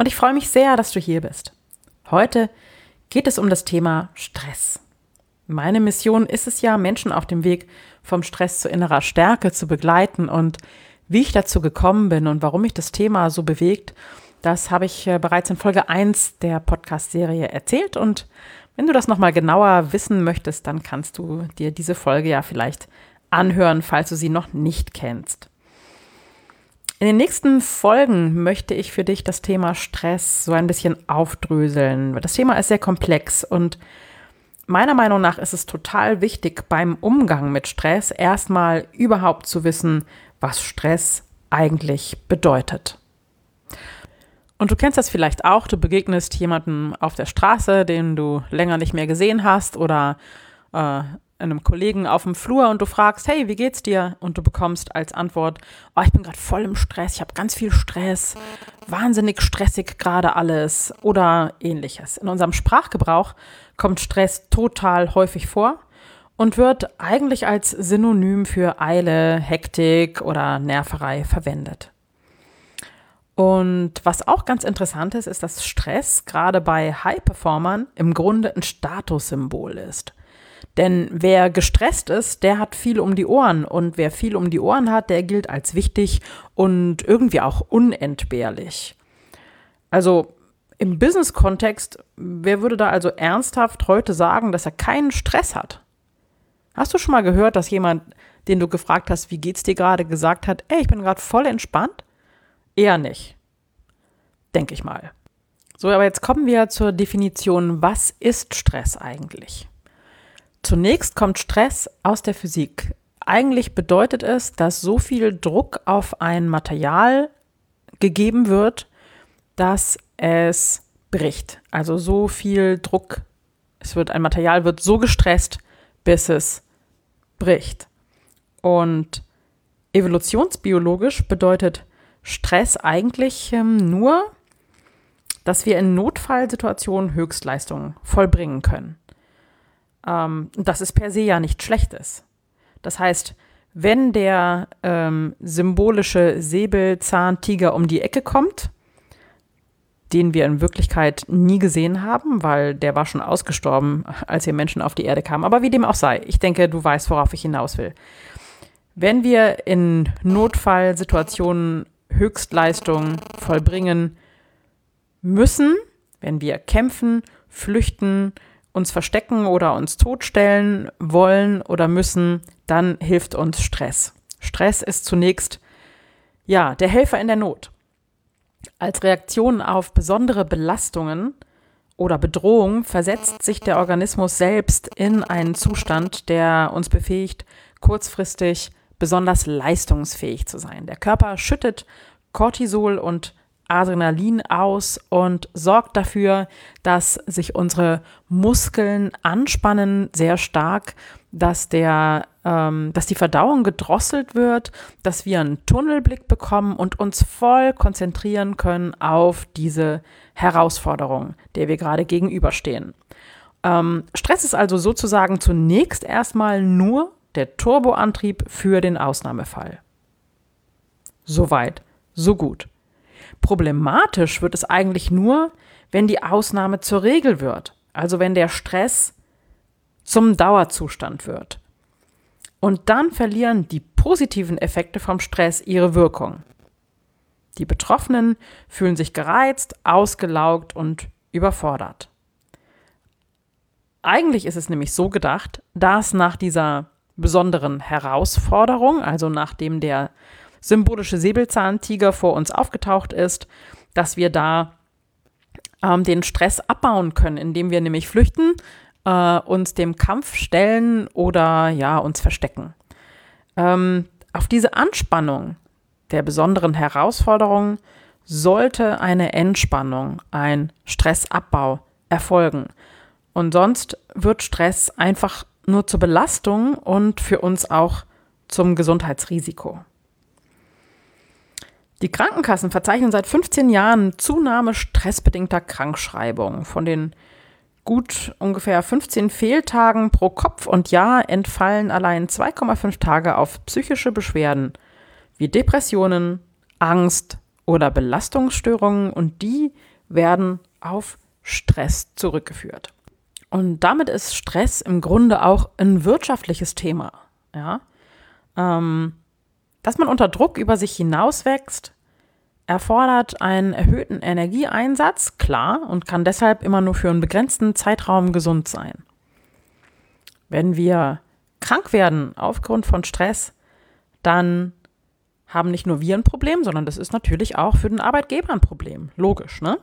und ich freue mich sehr, dass du hier bist. Heute geht es um das Thema Stress. Meine Mission ist es ja, Menschen auf dem Weg vom Stress zu innerer Stärke zu begleiten und wie ich dazu gekommen bin und warum mich das Thema so bewegt, das habe ich äh, bereits in Folge 1 der Podcast-Serie erzählt und wenn du das nochmal genauer wissen möchtest, dann kannst du dir diese Folge ja vielleicht anhören, falls du sie noch nicht kennst. In den nächsten Folgen möchte ich für dich das Thema Stress so ein bisschen aufdröseln. Das Thema ist sehr komplex und meiner Meinung nach ist es total wichtig beim Umgang mit Stress erstmal überhaupt zu wissen, was Stress eigentlich bedeutet. Und du kennst das vielleicht auch, du begegnest jemandem auf der Straße, den du länger nicht mehr gesehen hast oder äh, einem Kollegen auf dem Flur und du fragst, hey, wie geht's dir? Und du bekommst als Antwort, oh, ich bin gerade voll im Stress, ich habe ganz viel Stress, wahnsinnig stressig gerade alles oder ähnliches. In unserem Sprachgebrauch kommt Stress total häufig vor und wird eigentlich als Synonym für Eile, Hektik oder Nerverei verwendet. Und was auch ganz interessant ist, ist, dass Stress gerade bei High-Performern im Grunde ein Statussymbol ist. Denn wer gestresst ist, der hat viel um die Ohren. Und wer viel um die Ohren hat, der gilt als wichtig und irgendwie auch unentbehrlich. Also im Business-Kontext, wer würde da also ernsthaft heute sagen, dass er keinen Stress hat? Hast du schon mal gehört, dass jemand, den du gefragt hast, wie geht's dir gerade, gesagt hat, ey, ich bin gerade voll entspannt? Eher nicht. Denke ich mal. So, aber jetzt kommen wir zur Definition, was ist Stress eigentlich? Zunächst kommt Stress aus der Physik. Eigentlich bedeutet es, dass so viel Druck auf ein Material gegeben wird, dass es bricht. Also so viel Druck, es wird ein Material wird so gestresst, bis es bricht. Und evolutionsbiologisch bedeutet Stress eigentlich ähm, nur, dass wir in Notfallsituationen Höchstleistungen vollbringen können. Ähm, das ist per se ja nichts Schlechtes. Das heißt, wenn der ähm, symbolische Säbelzahntiger um die Ecke kommt, den wir in Wirklichkeit nie gesehen haben, weil der war schon ausgestorben, als wir Menschen auf die Erde kamen. Aber wie dem auch sei, ich denke, du weißt, worauf ich hinaus will. Wenn wir in Notfallsituationen Höchstleistung vollbringen müssen, wenn wir kämpfen, flüchten, uns verstecken oder uns totstellen wollen oder müssen, dann hilft uns Stress. Stress ist zunächst ja der Helfer in der Not. Als Reaktion auf besondere Belastungen oder Bedrohung versetzt sich der Organismus selbst in einen Zustand, der uns befähigt, kurzfristig besonders leistungsfähig zu sein. Der Körper schüttet Cortisol und Adrenalin aus und sorgt dafür, dass sich unsere Muskeln anspannen sehr stark, dass der, ähm, dass die Verdauung gedrosselt wird, dass wir einen Tunnelblick bekommen und uns voll konzentrieren können auf diese Herausforderung, der wir gerade gegenüberstehen. Ähm, Stress ist also sozusagen zunächst erstmal nur der Turboantrieb für den Ausnahmefall. Soweit, so gut. Problematisch wird es eigentlich nur, wenn die Ausnahme zur Regel wird, also wenn der Stress zum Dauerzustand wird. Und dann verlieren die positiven Effekte vom Stress ihre Wirkung. Die Betroffenen fühlen sich gereizt, ausgelaugt und überfordert. Eigentlich ist es nämlich so gedacht, dass nach dieser besonderen Herausforderung, also nachdem der symbolische Säbelzahntiger vor uns aufgetaucht ist, dass wir da ähm, den Stress abbauen können, indem wir nämlich flüchten, äh, uns dem Kampf stellen oder ja, uns verstecken. Ähm, auf diese Anspannung der besonderen Herausforderung sollte eine Entspannung, ein Stressabbau erfolgen. Und sonst wird Stress einfach nur zur Belastung und für uns auch zum Gesundheitsrisiko. Die Krankenkassen verzeichnen seit 15 Jahren Zunahme stressbedingter Krankschreibungen. Von den gut ungefähr 15 Fehltagen pro Kopf und Jahr entfallen allein 2,5 Tage auf psychische Beschwerden wie Depressionen, Angst oder Belastungsstörungen und die werden auf Stress zurückgeführt. Und damit ist Stress im Grunde auch ein wirtschaftliches Thema. Ja? Ähm, dass man unter Druck über sich hinauswächst, erfordert einen erhöhten Energieeinsatz, klar, und kann deshalb immer nur für einen begrenzten Zeitraum gesund sein. Wenn wir krank werden aufgrund von Stress, dann haben nicht nur wir ein Problem, sondern das ist natürlich auch für den Arbeitgeber ein Problem. Logisch, ne?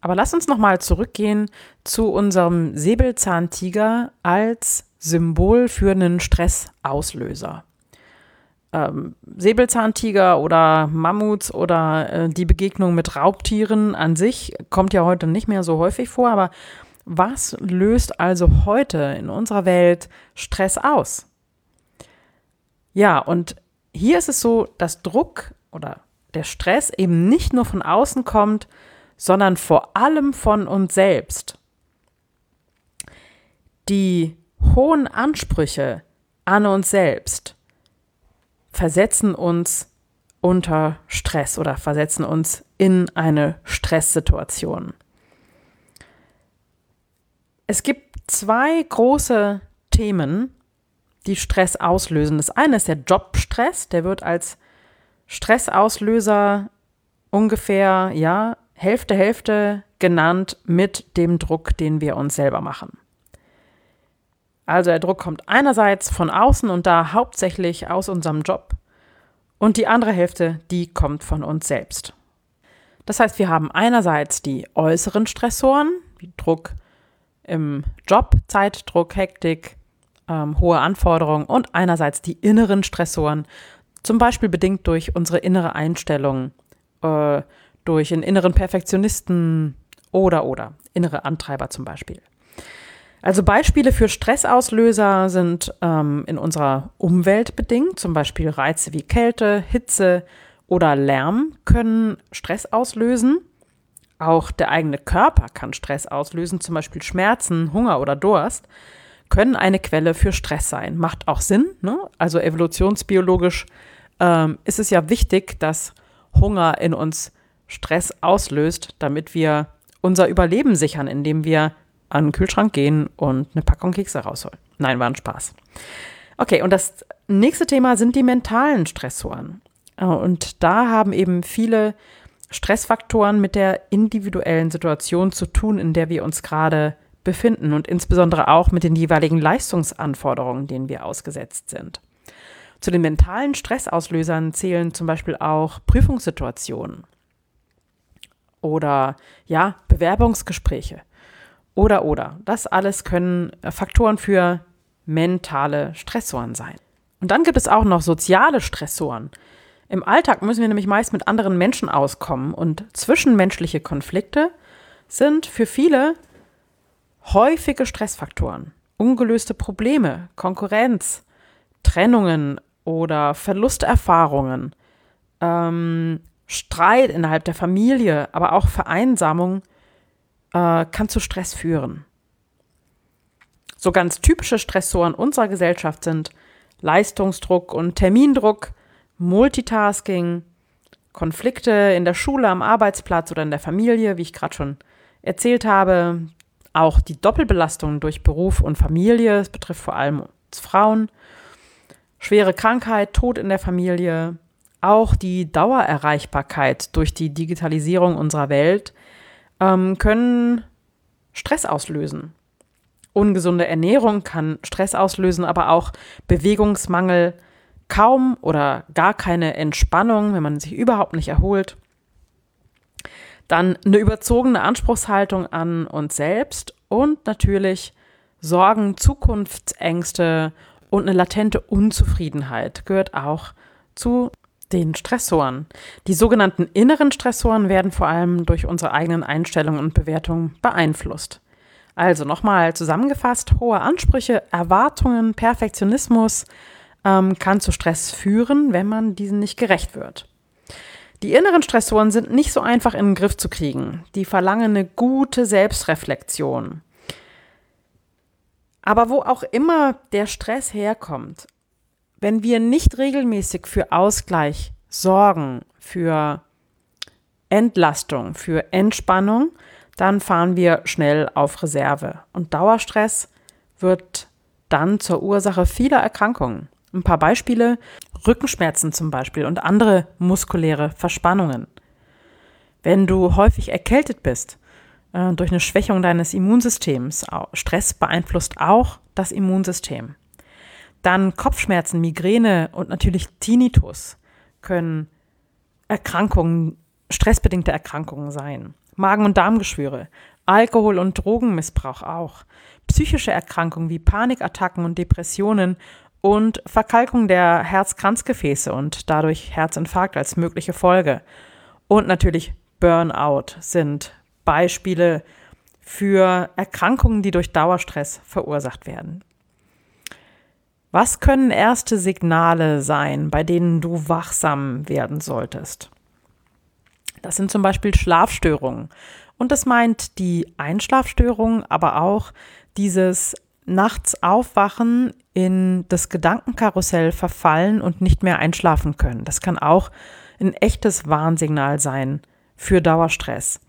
Aber lass uns nochmal zurückgehen zu unserem Säbelzahntiger als Symbol für einen Stressauslöser. Ähm, Säbelzahntiger oder Mammuts oder äh, die Begegnung mit Raubtieren an sich kommt ja heute nicht mehr so häufig vor, aber was löst also heute in unserer Welt Stress aus? Ja, und hier ist es so, dass Druck oder der Stress eben nicht nur von außen kommt, sondern vor allem von uns selbst. Die hohen Ansprüche an uns selbst versetzen uns unter Stress oder versetzen uns in eine Stresssituation. Es gibt zwei große Themen, die Stress auslösen. Das eine ist der Jobstress, der wird als Stressauslöser ungefähr, ja, Hälfte, Hälfte genannt mit dem Druck, den wir uns selber machen. Also der Druck kommt einerseits von außen und da hauptsächlich aus unserem Job und die andere Hälfte, die kommt von uns selbst. Das heißt, wir haben einerseits die äußeren Stressoren, wie Druck im Job, Zeitdruck, Hektik, ähm, hohe Anforderungen und einerseits die inneren Stressoren, zum Beispiel bedingt durch unsere innere Einstellung, äh, durch einen inneren Perfektionisten oder oder innere Antreiber zum Beispiel. Also Beispiele für Stressauslöser sind ähm, in unserer Umwelt bedingt, zum Beispiel Reize wie Kälte, Hitze oder Lärm können Stress auslösen. Auch der eigene Körper kann Stress auslösen, zum Beispiel Schmerzen, Hunger oder Durst können eine Quelle für Stress sein. Macht auch Sinn. Ne? Also evolutionsbiologisch ähm, ist es ja wichtig, dass Hunger in uns Stress auslöst, damit wir unser Überleben sichern, indem wir an den Kühlschrank gehen und eine Packung Kekse rausholen. Nein, war ein Spaß. Okay, und das nächste Thema sind die mentalen Stressoren. Äh, und da haben eben viele Stressfaktoren mit der individuellen Situation zu tun, in der wir uns gerade befinden und insbesondere auch mit den jeweiligen Leistungsanforderungen, denen wir ausgesetzt sind. Zu den mentalen Stressauslösern zählen zum Beispiel auch Prüfungssituationen oder ja, Bewerbungsgespräche oder oder. Das alles können Faktoren für mentale Stressoren sein. Und dann gibt es auch noch soziale Stressoren. Im Alltag müssen wir nämlich meist mit anderen Menschen auskommen und zwischenmenschliche Konflikte sind für viele häufige Stressfaktoren, ungelöste Probleme, Konkurrenz, Trennungen oder Verlusterfahrungen, ähm, Streit innerhalb der Familie, aber auch Vereinsamung äh, kann zu Stress führen. So ganz typische Stressoren unserer Gesellschaft sind Leistungsdruck und Termindruck, Multitasking, Konflikte in der Schule, am Arbeitsplatz oder in der Familie, wie ich gerade schon erzählt habe, auch die Doppelbelastung durch Beruf und Familie, es betrifft vor allem uns Frauen, schwere Krankheit, Tod in der Familie, auch die Dauererreichbarkeit durch die Digitalisierung unserer Welt ähm, können Stress auslösen. Ungesunde Ernährung kann Stress auslösen, aber auch Bewegungsmangel, kaum oder gar keine Entspannung, wenn man sich überhaupt nicht erholt. Dann eine überzogene Anspruchshaltung an uns selbst und natürlich Sorgen, Zukunftsängste und eine latente Unzufriedenheit gehört auch zu den Stressoren. Die sogenannten inneren Stressoren werden vor allem durch unsere eigenen Einstellungen und Bewertungen beeinflusst. Also nochmal zusammengefasst, hohe Ansprüche, Erwartungen, Perfektionismus ähm, kann zu Stress führen, wenn man diesen nicht gerecht wird. Die inneren Stressoren sind nicht so einfach in den Griff zu kriegen. Die verlangen eine gute Selbstreflexion. Aber wo auch immer der Stress herkommt, wenn wir nicht regelmäßig für Ausgleich sorgen, für Entlastung, für Entspannung, dann fahren wir schnell auf Reserve. Und Dauerstress wird dann zur Ursache vieler Erkrankungen. Ein paar Beispiele, Rückenschmerzen zum Beispiel und andere muskuläre Verspannungen. Wenn du häufig erkältet bist, äh, durch eine Schwächung deines Immunsystems, Stress beeinflusst auch das Immunsystem. Dann Kopfschmerzen, Migräne und natürlich Tinnitus können Erkrankungen, stressbedingte Erkrankungen sein. Magen- und Darmgeschwüre, Alkohol- und Drogenmissbrauch auch. Psychische Erkrankungen wie Panikattacken und Depressionen und Verkalkung der Herzkranzgefäße und dadurch Herzinfarkt als mögliche Folge. Und natürlich Burnout sind Beispiele für Erkrankungen, die durch Dauerstress verursacht werden. Was können erste Signale sein, bei denen du wachsam werden solltest? Das sind zum Beispiel Schlafstörungen. Und das meint die Einschlafstörung, aber auch dieses nachts aufwachen, in das Gedankenkarussell verfallen und nicht mehr einschlafen können. Das kann auch ein echtes Warnsignal sein für Dauerstress.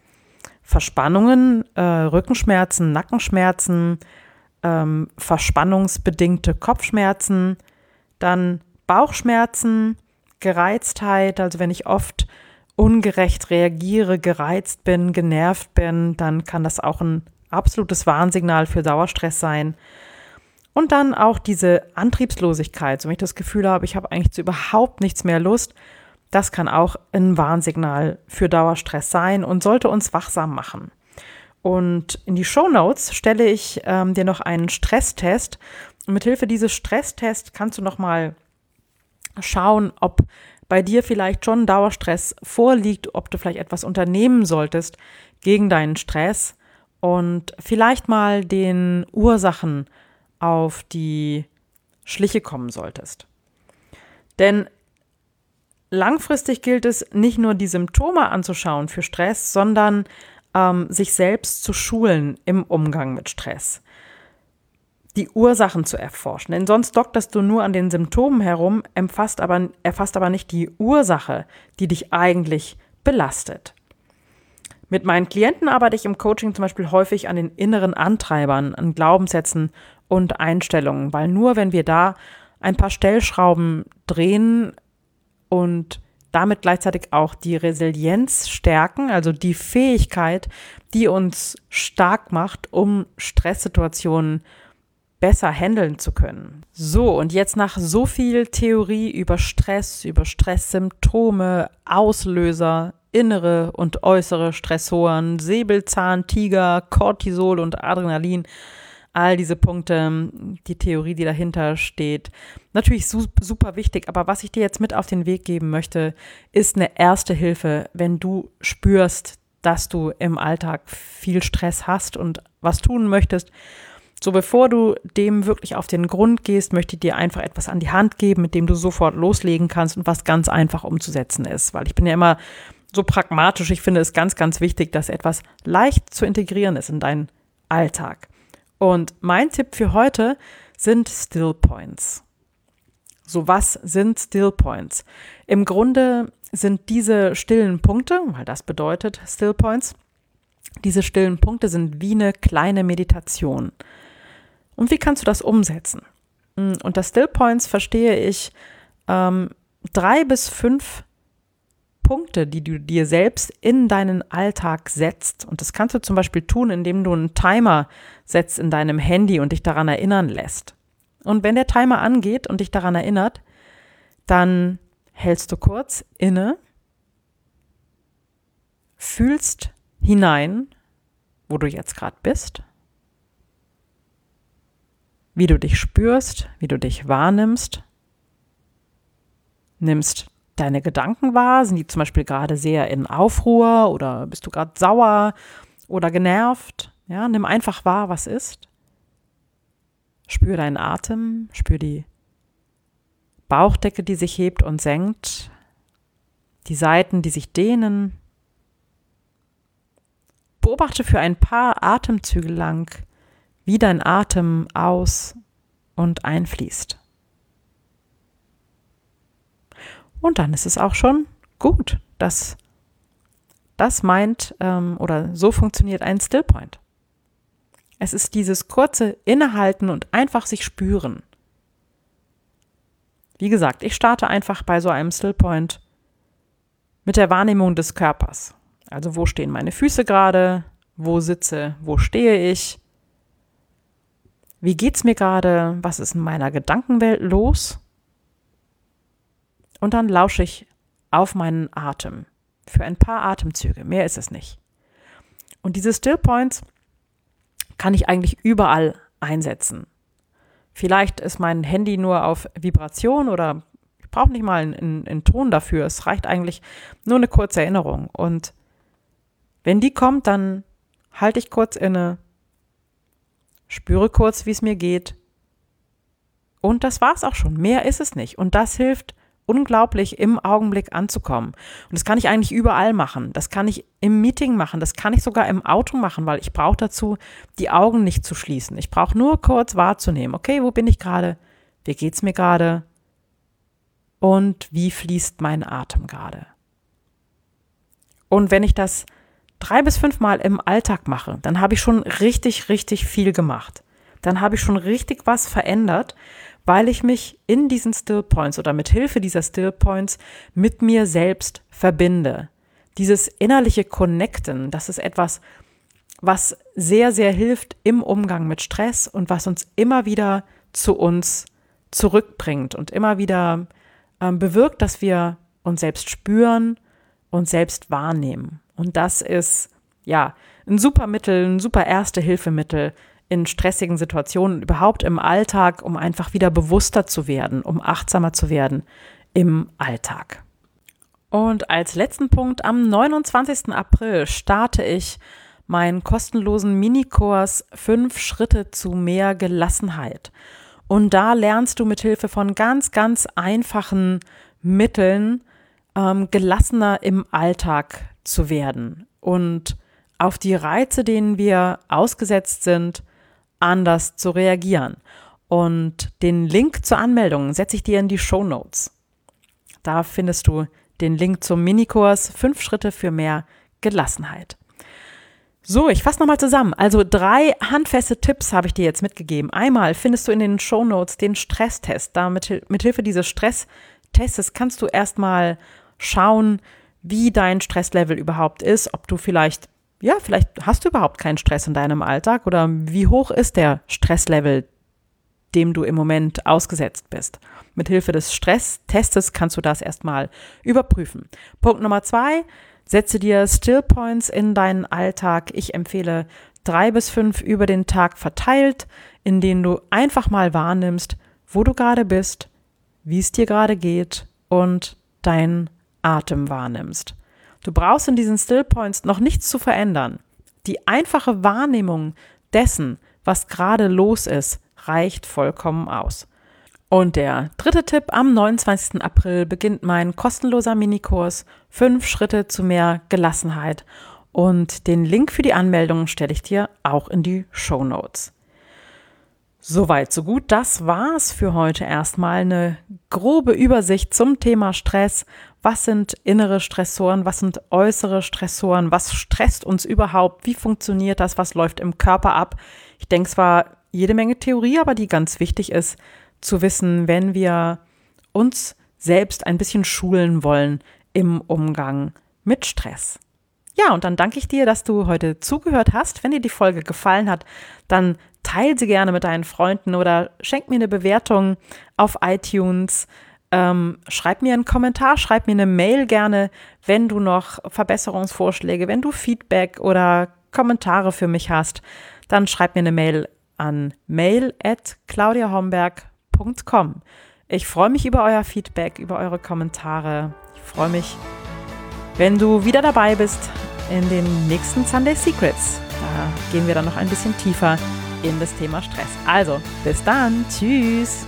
Verspannungen, äh, Rückenschmerzen, Nackenschmerzen, ähm, verspannungsbedingte Kopfschmerzen, dann Bauchschmerzen, Gereiztheit, also wenn ich oft ungerecht reagiere, gereizt bin, genervt bin, dann kann das auch ein absolutes Warnsignal für Dauerstress sein. Und dann auch diese Antriebslosigkeit, so wenn ich das Gefühl habe, ich habe eigentlich zu überhaupt nichts mehr Lust, das kann auch ein Warnsignal für Dauerstress sein und sollte uns wachsam machen. Und in die Show Notes stelle ich ähm, dir noch einen Stresstest. Und mithilfe dieses Stresstests kannst du noch mal schauen, ob bei dir vielleicht schon Dauerstress vorliegt, ob du vielleicht etwas unternehmen solltest gegen deinen Stress und vielleicht mal den Ursachen auf die Schliche kommen solltest. Denn langfristig gilt es nicht nur die Symptome anzuschauen für Stress, sondern ähm, sich selbst zu schulen im Umgang mit Stress. Die Ursachen zu erforschen. Denn sonst dokterst du nur an den Symptomen herum, erfasst aber, erfasst aber nicht die Ursache, die dich eigentlich belastet. Mit meinen Klienten arbeite ich im Coaching zum Beispiel häufig an den inneren Antreibern, an Glaubenssätzen und Einstellungen, weil nur wenn wir da ein paar Stellschrauben drehen und damit gleichzeitig auch die Resilienz stärken, also die Fähigkeit, die uns stark macht, um Stresssituationen besser handeln zu können. So, und jetzt nach so viel Theorie über Stress, über Stresssymptome, Auslöser, innere und äußere Stressoren, Säbelzahn, Tiger, Cortisol und Adrenalin, all diese Punkte, die Theorie, die dahinter steht. Natürlich super wichtig, aber was ich dir jetzt mit auf den Weg geben möchte, ist eine erste Hilfe, wenn du spürst, dass du im Alltag viel Stress hast und was tun möchtest. So bevor du dem wirklich auf den Grund gehst, möchte ich dir einfach etwas an die Hand geben, mit dem du sofort loslegen kannst und was ganz einfach umzusetzen ist. Weil ich bin ja immer so pragmatisch. Ich finde es ganz, ganz wichtig, dass etwas leicht zu integrieren ist in deinen Alltag. Und mein Tipp für heute sind Still Points. So, was sind Still Points? Im Grunde sind diese stillen Punkte, weil das bedeutet Still Points, diese stillen Punkte sind wie eine kleine Meditation. Und wie kannst du das umsetzen? Hm, unter Still Points verstehe ich ähm, drei bis fünf Punkte, die du dir selbst in deinen Alltag setzt. Und das kannst du zum Beispiel tun, indem du einen Timer setzt in deinem Handy und dich daran erinnern lässt. Und wenn der Timer angeht und dich daran erinnert, dann hältst du kurz inne, fühlst hinein, wo du jetzt gerade bist, wie du dich spürst, wie du dich wahrnimmst, nimmst deine Gedanken wahr? Sind die zum Beispiel gerade sehr in Aufruhr oder bist du gerade sauer oder genervt? Ja, nimm einfach wahr, was ist. Spür deinen Atem, spür die Bauchdecke, die sich hebt und senkt, die Seiten, die sich dehnen. Beobachte für ein paar Atemzüge lang, wie dein Atem aus und einfließt. Und dann ist es auch schon gut. Das, das meint ähm, oder so funktioniert ein Stillpoint. Es ist dieses kurze Innehalten und einfach sich spüren. Wie gesagt, ich starte einfach bei so einem Stillpoint mit der Wahrnehmung des Körpers. Also wo stehen meine Füße gerade? Wo sitze? Wo stehe ich? Wie geht's mir gerade? Was ist in meiner Gedankenwelt los? Und dann lausche ich auf meinen Atem für ein paar Atemzüge. Mehr ist es nicht. Und diese Stillpoints kann ich eigentlich überall einsetzen. Vielleicht ist mein Handy nur auf Vibration oder ich brauche nicht mal einen, einen, Ton dafür. Es reicht eigentlich nur eine kurze Erinnerung. Und wenn die kommt, dann halte ich kurz inne, spüre kurz, wie es mir geht. Und das war's auch schon. Mehr ist es nicht. Und das hilft unglaublich im Augenblick anzukommen. Und das kann ich eigentlich überall machen. Das kann ich im Meeting machen. Das kann ich sogar im Auto machen, weil ich brauche dazu, die Augen nicht zu schließen. Ich brauche nur kurz wahrzunehmen. Okay, wo bin ich gerade? Wie geht's mir gerade? Und wie fließt mein Atem gerade? Und wenn ich das drei bis fünf Mal im Alltag mache, dann habe ich schon richtig, richtig viel gemacht. Dann habe ich schon richtig was verändert, weil ich mich in diesen Still Points oder mit Hilfe dieser Still Points mit mir selbst verbinde. Dieses innerliche Connecten, das ist etwas, was sehr, sehr hilft im Umgang mit Stress und was uns immer wieder zu uns zurückbringt und immer wieder ähm, bewirkt, dass wir uns selbst spüren und selbst wahrnehmen. Und das ist ja ein super Mittel, ein super Erste-Hilfemittel, in stressigen Situationen, überhaupt im Alltag, um einfach wieder bewusster zu werden, um achtsamer zu werden im Alltag. Und als letzten Punkt, am 29. April starte ich meinen kostenlosen Minikurs Fünf Schritte zu mehr Gelassenheit. Und da lernst du mit Hilfe von ganz, ganz einfachen Mitteln ähm, gelassener im Alltag zu werden und auf die Reize, denen wir ausgesetzt sind, anders zu reagieren. Und den Link zur Anmeldung setze ich dir in die Show Notes. Da findest du den Link zum Minikurs Fünf Schritte für mehr Gelassenheit. So, ich fasse nochmal zusammen. Also drei handfeste Tipps habe ich dir jetzt mitgegeben. Einmal findest du in den Show Notes den Stresstest. Da mit, Hilfe dieses Stresstestes kannst du erstmal schauen, wie dein Stresslevel überhaupt ist, ob du vielleicht ja, vielleicht hast du überhaupt keinen Stress in deinem Alltag oder wie hoch ist der Stresslevel, dem du im Moment ausgesetzt bist. Mit Hilfe des Stresstestes kannst du das erstmal überprüfen. Punkt Nummer zwei, setze dir Stillpoints in deinen Alltag. Ich empfehle drei bis fünf über den Tag verteilt, in denen du einfach mal wahrnimmst, wo du gerade bist, wie es dir gerade geht und deinen Atem wahrnimmst. Du brauchst in diesen Stillpoints noch nichts zu verändern. Die einfache Wahrnehmung dessen, was gerade los ist, reicht vollkommen aus. Und der dritte Tipp, am 29. April beginnt mein kostenloser Minikurs Fünf Schritte zu mehr Gelassenheit. Und den Link für die Anmeldung stelle ich dir auch in die Show Notes. Soweit, so gut. Das war's für heute erstmal. Eine grobe Übersicht zum Thema Stress. Was sind innere Stressoren? Was sind äußere Stressoren? Was stresst uns überhaupt? Wie funktioniert das? Was läuft im Körper ab? Ich denke, es war jede Menge Theorie, aber die ganz wichtig ist zu wissen, wenn wir uns selbst ein bisschen schulen wollen im Umgang mit Stress. Ja, und dann danke ich dir, dass du heute zugehört hast. Wenn dir die Folge gefallen hat, dann teile sie gerne mit deinen Freunden oder schenk mir eine Bewertung auf iTunes. Ähm, schreib mir einen Kommentar, schreib mir eine Mail gerne, wenn du noch Verbesserungsvorschläge, wenn du Feedback oder Kommentare für mich hast, dann schreib mir eine Mail an mail at claudiahomberg.com. Ich freue mich über euer Feedback, über eure Kommentare. Ich freue mich, wenn du wieder dabei bist in den nächsten Sunday Secrets. Da gehen wir dann noch ein bisschen tiefer in das Thema Stress. Also, bis dann. Tschüss.